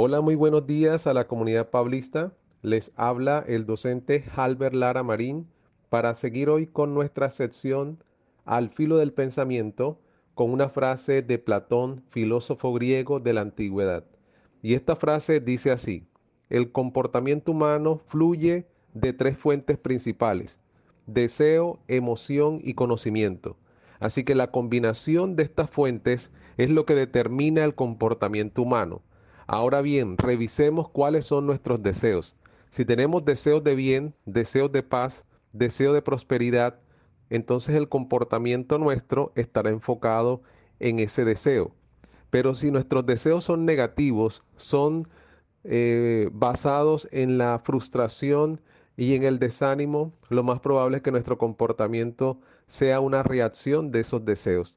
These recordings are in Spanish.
Hola, muy buenos días a la comunidad pablista. Les habla el docente Halber Lara Marín para seguir hoy con nuestra sección Al filo del pensamiento con una frase de Platón, filósofo griego de la antigüedad. Y esta frase dice así, el comportamiento humano fluye de tres fuentes principales, deseo, emoción y conocimiento. Así que la combinación de estas fuentes es lo que determina el comportamiento humano. Ahora bien, revisemos cuáles son nuestros deseos. Si tenemos deseos de bien, deseos de paz, deseo de prosperidad, entonces el comportamiento nuestro estará enfocado en ese deseo. Pero si nuestros deseos son negativos, son eh, basados en la frustración y en el desánimo, lo más probable es que nuestro comportamiento sea una reacción de esos deseos.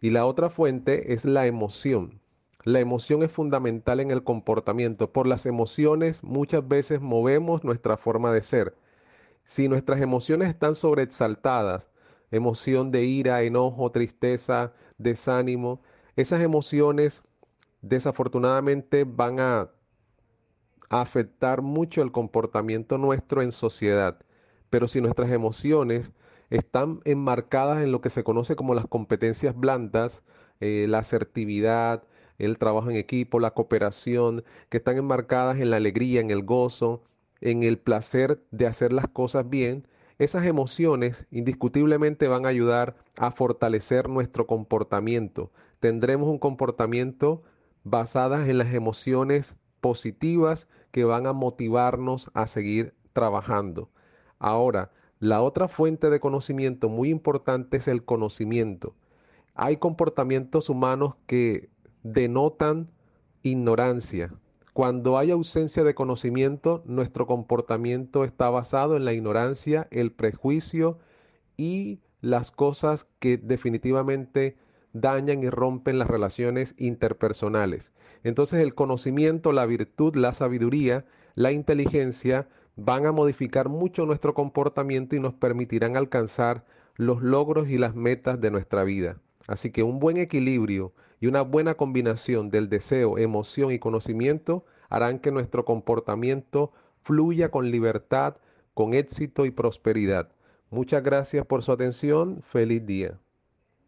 Y la otra fuente es la emoción. La emoción es fundamental en el comportamiento. Por las emociones muchas veces movemos nuestra forma de ser. Si nuestras emociones están sobreexaltadas, emoción de ira, enojo, tristeza, desánimo, esas emociones desafortunadamente van a afectar mucho el comportamiento nuestro en sociedad. Pero si nuestras emociones están enmarcadas en lo que se conoce como las competencias blandas, eh, la asertividad, el trabajo en equipo, la cooperación, que están enmarcadas en la alegría, en el gozo, en el placer de hacer las cosas bien, esas emociones indiscutiblemente van a ayudar a fortalecer nuestro comportamiento. Tendremos un comportamiento basado en las emociones positivas que van a motivarnos a seguir trabajando. Ahora, la otra fuente de conocimiento muy importante es el conocimiento. Hay comportamientos humanos que denotan ignorancia. Cuando hay ausencia de conocimiento, nuestro comportamiento está basado en la ignorancia, el prejuicio y las cosas que definitivamente dañan y rompen las relaciones interpersonales. Entonces el conocimiento, la virtud, la sabiduría, la inteligencia van a modificar mucho nuestro comportamiento y nos permitirán alcanzar los logros y las metas de nuestra vida. Así que un buen equilibrio y una buena combinación del deseo, emoción y conocimiento harán que nuestro comportamiento fluya con libertad, con éxito y prosperidad. Muchas gracias por su atención. Feliz día.